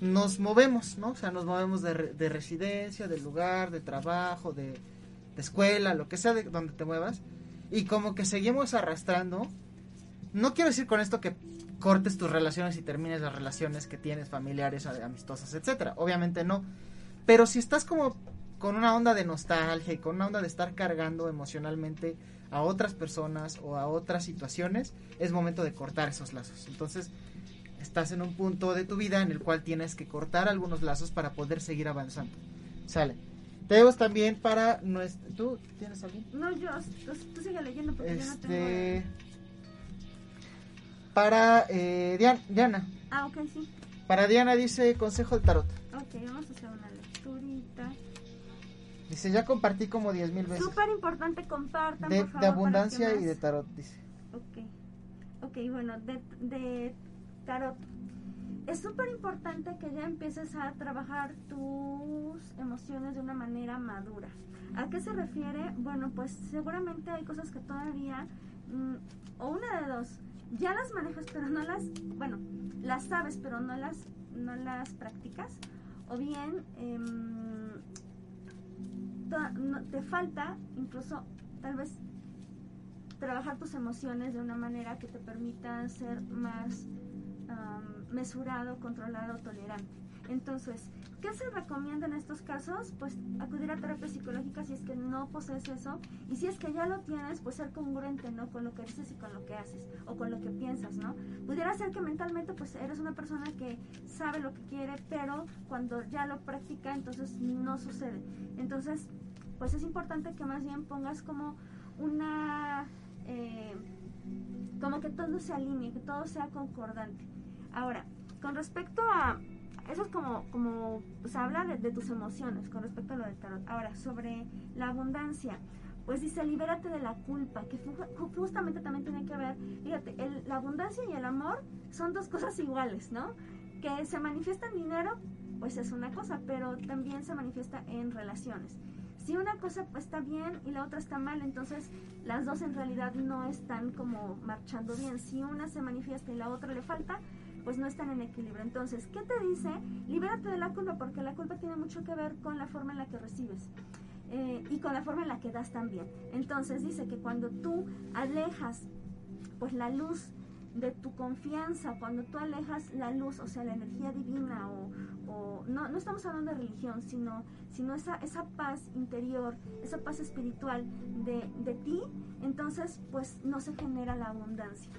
nos movemos, ¿no? O sea, nos movemos de residencia, de lugar, de trabajo, de, de escuela, lo que sea de donde te muevas, y como que seguimos arrastrando. No quiero decir con esto que cortes tus relaciones y termines las relaciones que tienes familiares, amistosas, etcétera. Obviamente no. Pero si estás como con una onda de nostalgia y con una onda de estar cargando emocionalmente a otras personas o a otras situaciones, es momento de cortar esos lazos. Entonces, estás en un punto de tu vida en el cual tienes que cortar algunos lazos para poder seguir avanzando. Sale. Tenemos también para nuestro... ¿Tú tienes alguien? No, yo, tú, sigue leyendo porque yo no tengo... Para eh, Dian- Diana. Ah, ok, sí. Para Diana dice consejo del tarot. Ok, vamos a hacer una lecturita. Dice, ya compartí como 10 mil veces. Súper importante, compartan, De, por favor, de abundancia y de tarot, dice. Ok, ok, bueno, de, de tarot. Es súper importante que ya empieces a trabajar tus emociones de una manera madura. ¿A qué se refiere? Bueno, pues seguramente hay cosas que todavía, mm, o una de dos, ya las manejas pero no las, bueno, las sabes pero no las, no las practicas, o bien em, te falta incluso tal vez trabajar tus emociones de una manera que te permita ser más mesurado, controlado, tolerante. Entonces, ¿qué se recomienda en estos casos? Pues acudir a terapia psicológica si es que no posees eso y si es que ya lo tienes, pues ser congruente, ¿no? Con lo que dices y con lo que haces o con lo que piensas, ¿no? Pudiera ser que mentalmente pues eres una persona que sabe lo que quiere, pero cuando ya lo practica, entonces no sucede. Entonces, pues es importante que más bien pongas como una eh, como que todo se alinee, que todo sea concordante. Ahora, con respecto a eso es como, como sea, habla de, de tus emociones con respecto a lo del tarot. Ahora, sobre la abundancia, pues dice, libérate de la culpa, que justamente también tiene que ver, fíjate, el- la abundancia y el amor son dos cosas iguales, ¿no? Que se manifiesta en dinero, pues es una cosa, pero también se manifiesta en relaciones. Si una cosa pues, está bien y la otra está mal, entonces las dos en realidad no están como marchando bien. Si una se manifiesta y la otra le falta, pues no están en equilibrio. Entonces, ¿qué te dice? Libérate de la culpa porque la culpa tiene mucho que ver con la forma en la que recibes. eh, y con la forma en la que das también. Entonces dice que cuando tú alejas pues la luz de tu confianza, cuando tú alejas la luz, o sea, la energía divina, o, o- no, no estamos hablando de religión, sino, sino esa, esa paz interior, esa paz espiritual de, de ti, entonces pues no se genera la abundancia.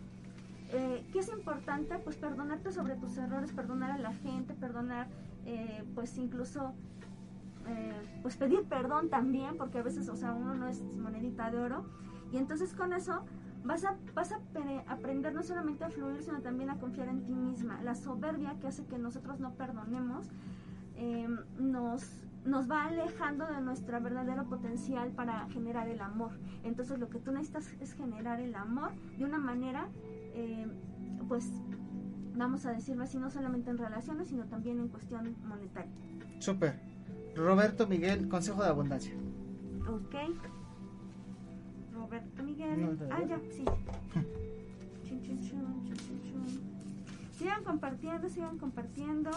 Eh, ¿Qué es importante? Pues perdonarte sobre tus errores, perdonar a la gente, perdonar, eh, pues incluso, eh, pues pedir perdón también, porque a veces, o sea, uno no es monedita de oro. Y entonces con eso vas a, vas a aprender no solamente a fluir, sino también a confiar en ti misma. La soberbia que hace que nosotros no perdonemos eh, nos, nos va alejando de nuestro verdadero potencial para generar el amor. Entonces lo que tú necesitas es generar el amor de una manera, eh, pues vamos a decirlo así, no solamente en relaciones, sino también en cuestión monetaria. Súper. Roberto Miguel, consejo de abundancia. Ok. Roberto Miguel. No, ah, ya, sí. Chun, chun, chun. Sigan compartiendo, sigan compartiendo.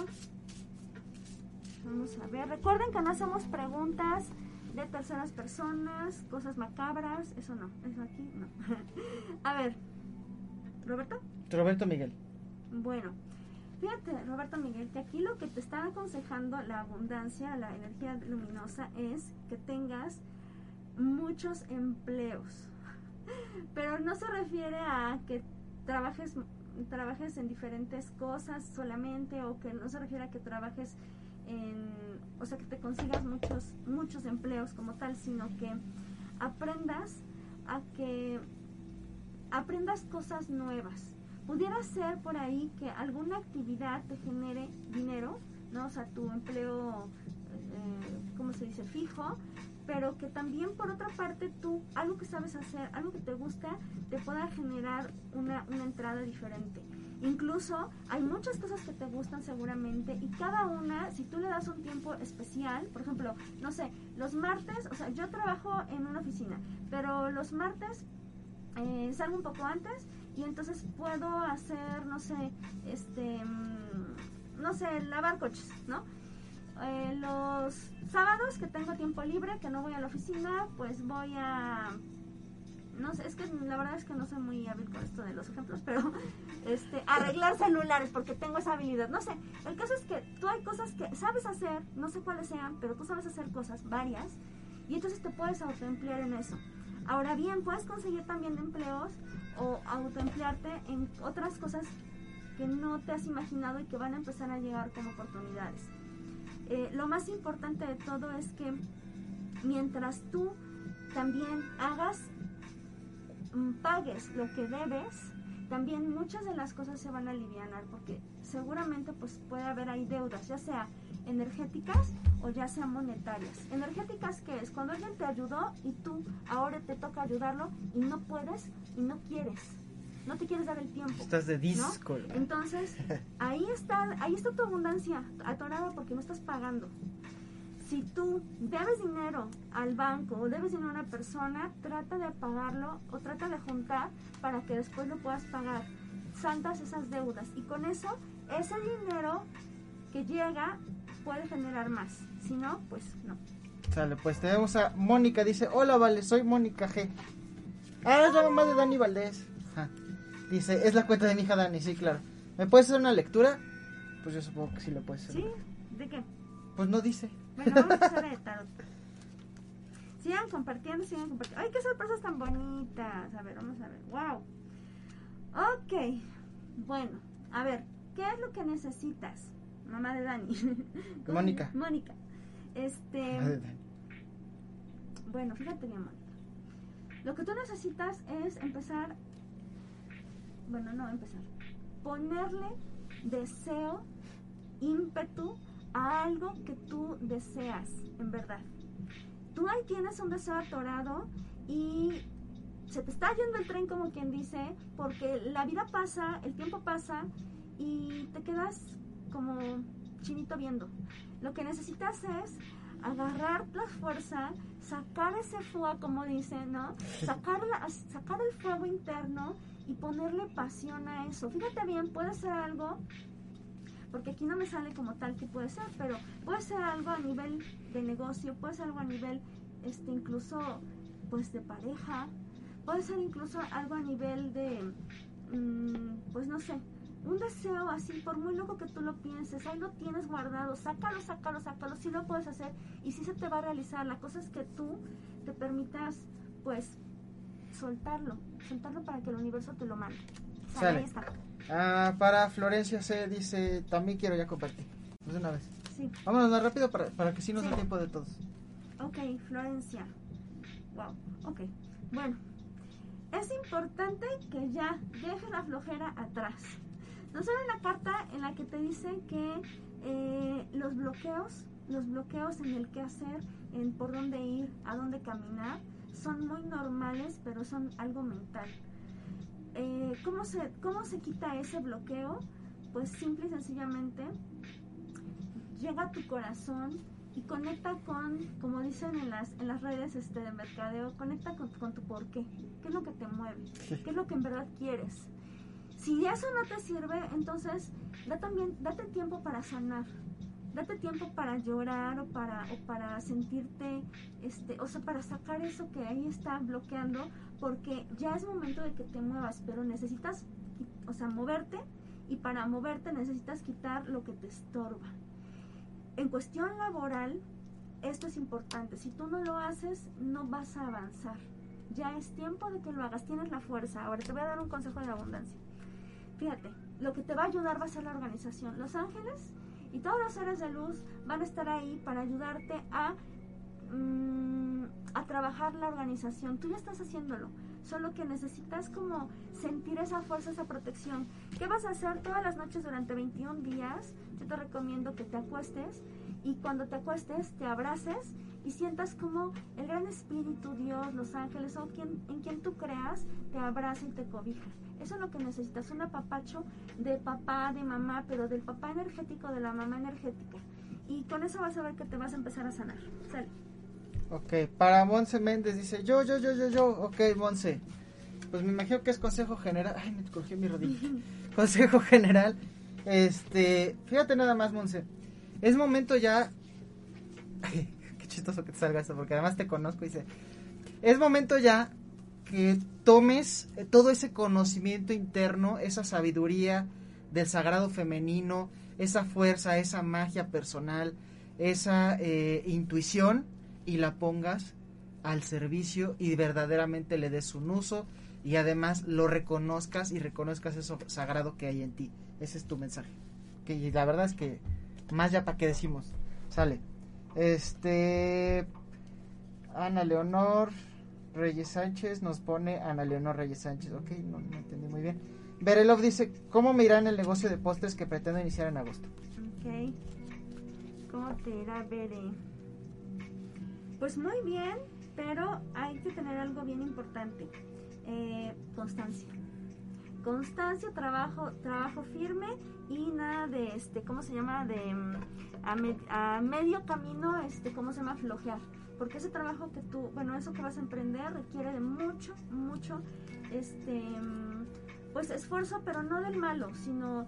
Vamos a ver. Recuerden que no hacemos preguntas de terceras personas, cosas macabras. Eso no. Eso aquí no. a ver. ¿Roberto? Roberto Miguel. Bueno, fíjate, Roberto Miguel, que aquí lo que te está aconsejando la abundancia, la energía luminosa, es que tengas muchos empleos. Pero no se refiere a que trabajes trabajes en diferentes cosas solamente o que no se refiere a que trabajes en, o sea, que te consigas muchos muchos empleos como tal, sino que aprendas a que aprendas cosas nuevas. pudiera ser por ahí que alguna actividad te genere dinero, ¿no? O sea, tu empleo, eh, ¿cómo se dice? Fijo, pero que también por otra parte tú, algo que sabes hacer, algo que te gusta, te pueda generar una, una entrada diferente. Incluso hay muchas cosas que te gustan seguramente y cada una, si tú le das un tiempo especial, por ejemplo, no sé, los martes, o sea, yo trabajo en una oficina, pero los martes eh, salgo un poco antes y entonces puedo hacer, no sé, este, mm, no sé, lavar coches, ¿no? Eh, los sábados que tengo tiempo libre, que no voy a la oficina, pues voy a no sé, es que la verdad es que no soy muy hábil con esto de los ejemplos, pero este, arreglar celulares porque tengo esa habilidad. No sé, el caso es que tú hay cosas que sabes hacer, no sé cuáles sean, pero tú sabes hacer cosas, varias, y entonces te puedes autoemplear en eso. Ahora bien, puedes conseguir también empleos o autoemplearte en otras cosas que no te has imaginado y que van a empezar a llegar como oportunidades. Eh, lo más importante de todo es que mientras tú también hagas Mm, pagues lo que debes, también muchas de las cosas se van a aliviar porque seguramente pues puede haber ahí deudas, ya sea energéticas o ya sea monetarias. Energéticas que es cuando alguien te ayudó y tú ahora te toca ayudarlo y no puedes y no quieres. No te quieres dar el tiempo. Estás de disco. Entonces, ahí está, ahí está tu abundancia atorada porque no estás pagando si tú debes dinero al banco o debes dinero a una persona, trata de pagarlo o trata de juntar para que después lo puedas pagar. Saltas esas deudas y con eso ese dinero que llega puede generar más. Si no, pues no. Sale, pues tenemos a Mónica, dice, hola Vale, soy Mónica G. Ah, es la mamá de Dani Valdés. Dice, es la cuenta de mi hija Dani, sí, claro. ¿Me puedes hacer una lectura? Pues yo supongo que sí lo puedes hacer. ¿Sí? ¿De qué? Pues no dice. Bueno, vamos a hacer de tarot. Sigan compartiendo, sigan compartiendo. ¡Ay, qué sorpresas tan bonitas! A ver, vamos a ver. ¡Wow! Ok. Bueno, a ver, ¿qué es lo que necesitas? Mamá de Dani. Mónica. Mónica. Este. Bueno, fíjate bien, Mónica. Lo que tú necesitas es empezar. Bueno, no empezar. Ponerle deseo, ímpetu a algo que tú deseas, en verdad. Tú ahí tienes un deseo atorado y se te está yendo el tren como quien dice, porque la vida pasa, el tiempo pasa y te quedas como chinito viendo. Lo que necesitas es agarrar la fuerza, sacar ese fuego, como dicen, ¿no? Sacar, sacar el fuego interno y ponerle pasión a eso. Fíjate bien, puede ser algo porque aquí no me sale como tal que puede ser, pero puede ser algo a nivel de negocio, puede ser algo a nivel este incluso pues de pareja, puede ser incluso algo a nivel de mm, pues no sé, un deseo así, por muy loco que tú lo pienses, ahí lo tienes guardado, sácalo, sácalo, sácalo, sí lo puedes hacer y sí se te va a realizar. La cosa es que tú te permitas, pues, soltarlo, soltarlo para que el universo te lo mande. Ahí está. Ah, para Florencia C dice, también quiero ya compartir. Pues una vez. Sí. Vámonos más rápido para, para que sí nos dé tiempo de todos. Ok, Florencia. Wow, ok. Bueno, es importante que ya dejes la flojera atrás. No solo una carta en la que te dice que eh, los bloqueos, los bloqueos en el qué hacer, en por dónde ir, a dónde caminar, son muy normales, pero son algo mental. Eh, ¿cómo, se, ¿Cómo se quita ese bloqueo? Pues simple y sencillamente llega a tu corazón y conecta con, como dicen en las, en las redes este, de mercadeo, conecta con, con tu porqué. ¿Qué es lo que te mueve? ¿Qué es lo que en verdad quieres? Si eso no te sirve, entonces da también, date tiempo para sanar. Date tiempo para llorar o para, o para sentirte, este, o sea, para sacar eso que ahí está bloqueando, porque ya es momento de que te muevas, pero necesitas, o sea, moverte y para moverte necesitas quitar lo que te estorba. En cuestión laboral, esto es importante. Si tú no lo haces, no vas a avanzar. Ya es tiempo de que lo hagas. Tienes la fuerza. Ahora te voy a dar un consejo de abundancia. Fíjate, lo que te va a ayudar va a ser la organización. Los ángeles y todos los seres de luz van a estar ahí para ayudarte a, mm, a trabajar la organización. Tú ya estás haciéndolo, solo que necesitas como sentir esa fuerza, esa protección. ¿Qué vas a hacer todas las noches durante 21 días? Yo te recomiendo que te acuestes y cuando te acuestes te abraces y sientas como el gran espíritu, Dios, los ángeles o quien, en quien tú creas te abraza y te cobija. Eso es lo que necesitas, un apapacho de papá, de mamá, pero del papá energético, de la mamá energética. Y con eso vas a ver que te vas a empezar a sanar. Sale. Ok, para Monse Méndez dice, yo, yo, yo, yo, yo, ok, Monse. Pues me imagino que es consejo general. Ay, me cogió mi rodilla. consejo general. Este, fíjate nada más, Monse. Es momento ya... qué chistoso que te salga esto, porque además te conozco y dice... Es momento ya que tomes todo ese conocimiento interno, esa sabiduría del sagrado femenino, esa fuerza, esa magia personal, esa eh, intuición y la pongas al servicio y verdaderamente le des un uso y además lo reconozcas y reconozcas eso sagrado que hay en ti. Ese es tu mensaje. Que y la verdad es que más ya para qué decimos. Sale. Este Ana Leonor Reyes Sánchez nos pone Ana Leonor Reyes Sánchez. Ok, no, no entendí muy bien. Berelov dice, ¿cómo me irá en el negocio de postres que pretendo iniciar en agosto? Ok. ¿Cómo te irá, Bere? Pues muy bien, pero hay que tener algo bien importante. Eh, constancia. Constancia, trabajo, trabajo firme y nada de este, ¿cómo se llama? De mm, a, a medio camino, este, ¿cómo se llama? Flojear. Porque ese trabajo que tú, bueno, eso que vas a emprender requiere de mucho, mucho, este, mm, pues esfuerzo, pero no del malo, sino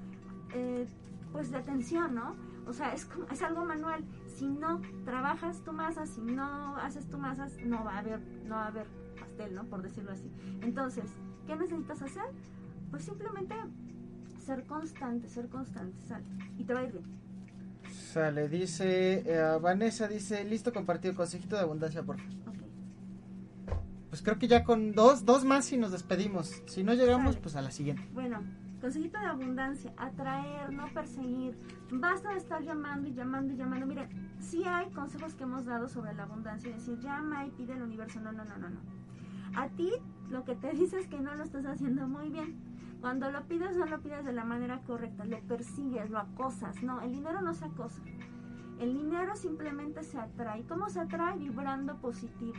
eh, pues de atención, ¿no? O sea, es, como- es algo manual. Si no trabajas tu masa, si no haces tu masas, no va a haber, no va a haber pastel, ¿no? Por decirlo así. Entonces, ¿qué necesitas hacer? Pues simplemente ser constante, ser constante, sale. Y te va a ir bien. Sale, dice eh, Vanessa, dice, listo compartido, consejito de abundancia, por favor. Ok. Pues creo que ya con dos, dos más y nos despedimos. Si no llegamos, Sale. pues a la siguiente. Bueno, consejito de abundancia, atraer, no perseguir. Basta de estar llamando y llamando y llamando. Miren, sí hay consejos que hemos dado sobre la abundancia, decir, llama y pide al universo. No, no, no, no, no. A ti lo que te dice es que no lo estás haciendo muy bien. Cuando lo pides, no lo pides de la manera correcta, lo persigues, lo acosas. No, el dinero no se acosa. El dinero simplemente se atrae. ¿Cómo se atrae? Vibrando positivo,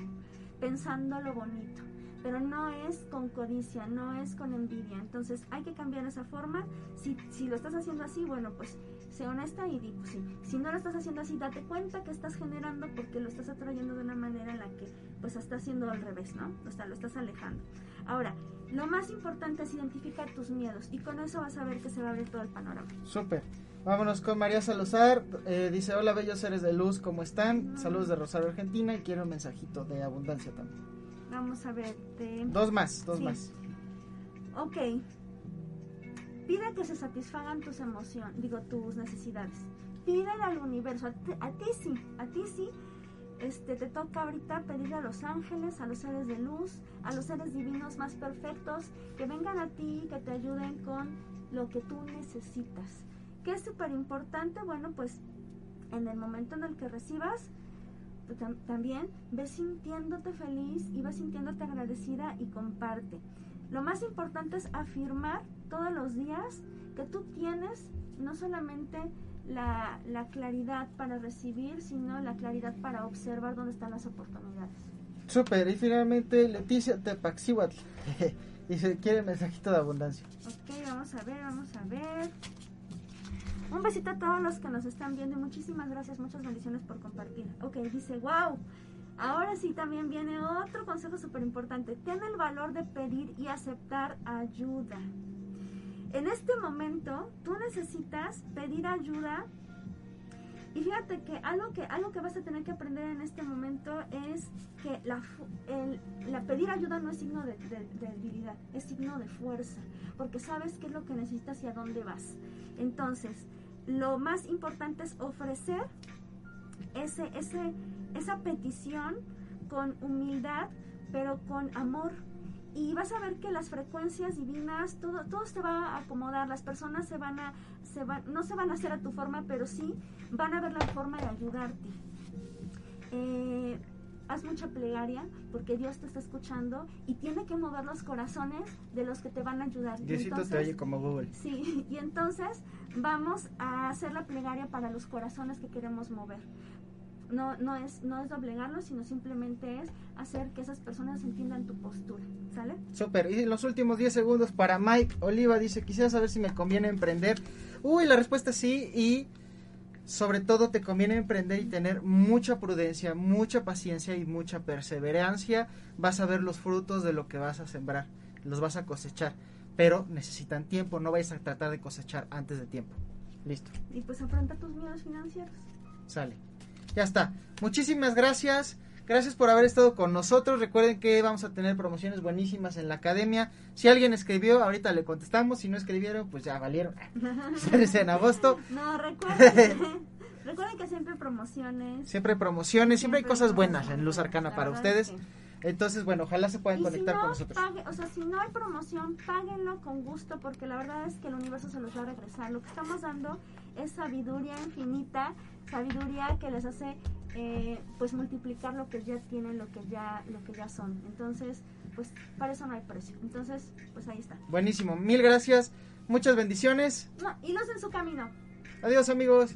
pensando lo bonito. Pero no es con codicia, no es con envidia. Entonces hay que cambiar esa forma. Si, si lo estás haciendo así, bueno, pues sé honesta y di, pues sí. Si no lo estás haciendo así, date cuenta que estás generando porque lo estás atrayendo de una manera en la que pues está haciendo al revés, ¿no? O sea, lo estás alejando. Ahora, lo más importante es identificar tus miedos y con eso vas a ver que se va a abrir todo el panorama. Súper. Vámonos con María Salazar. Eh, dice, hola bellos seres de luz, ¿cómo están? Saludos de Rosario, Argentina. Y quiero un mensajito de abundancia también. Vamos a ver. Dos más, dos Sí. más. Ok. Pide que se satisfagan tus emociones, digo, tus necesidades. Pídele al universo, a ti, a ti sí, a ti sí. Este, te toca ahorita pedirle a los ángeles, a los seres de luz, a los seres divinos más perfectos, que vengan a ti, que te ayuden con lo que tú necesitas. ¿Qué es súper importante? Bueno, pues en el momento en el que recibas, tú tam- también ves sintiéndote feliz y vas sintiéndote agradecida y comparte. Lo más importante es afirmar todos los días que tú tienes no solamente la, la claridad para recibir, sino la claridad para observar dónde están las oportunidades. Súper. Y finalmente Leticia Tepaxihuatl. dice, quiere mensajito de abundancia. Ok, vamos a ver, vamos a ver. Un besito a todos los que nos están viendo y muchísimas gracias, muchas bendiciones por compartir. Ok, dice, wow. Ahora sí también viene otro consejo súper importante. Ten el valor de pedir y aceptar ayuda. En este momento tú necesitas pedir ayuda y fíjate que algo que algo que vas a tener que aprender en este momento es que la, pedir ayuda no es signo de debilidad, es signo de fuerza, porque sabes qué es lo que necesitas y a dónde vas. Entonces, lo más importante es ofrecer ese, ese, esa petición con humildad, pero con amor. Y vas a ver que las frecuencias divinas, todo, todo se va a acomodar, las personas se van a, se van, no se van a hacer a tu forma, pero sí van a ver la forma de ayudarte. Eh, haz mucha plegaria porque Dios te está escuchando y tiene que mover los corazones de los que te van a ayudar. Diosito te oye como Google. Sí, y entonces vamos a hacer la plegaria para los corazones que queremos mover. No, no, es, no es doblegarlos, sino simplemente es hacer que esas personas entiendan tu postura, ¿sale? Súper. Y los últimos 10 segundos para Mike Oliva dice, quisiera saber si me conviene emprender. Uy, la respuesta es sí y sobre todo te conviene emprender y tener mucha prudencia, mucha paciencia y mucha perseverancia. Vas a ver los frutos de lo que vas a sembrar, los vas a cosechar, pero necesitan tiempo, no vayas a tratar de cosechar antes de tiempo. Listo, Y pues afronta tus miedos financieros. sale. Ya está. Muchísimas gracias. Gracias por haber estado con nosotros. Recuerden que vamos a tener promociones buenísimas en la academia. Si alguien escribió, ahorita le contestamos. Si no escribieron, pues ya valieron. Es en agosto. No, recuerden que, recuerden que siempre hay promociones. Siempre hay promociones, siempre hay cosas buenas en Luz Arcana para ustedes. es que- Entonces, bueno, ojalá se puedan Y si conectar no, con nosotros. pague- o sea, si no hay promoción, páguenlo con gusto porque la verdad es que el universo se los va a regresar. Lo que estamos dando es sabiduría infinita, sabiduría que les hace eh, pues multiplicar lo que ya tienen, lo que ya, lo que ya son. Entonces, pues para eso no hay precio. Entonces, pues ahí está. Buenísimo. Mil gracias. Muchas bendiciones. No, hilos en su camino. Adiós, amigos.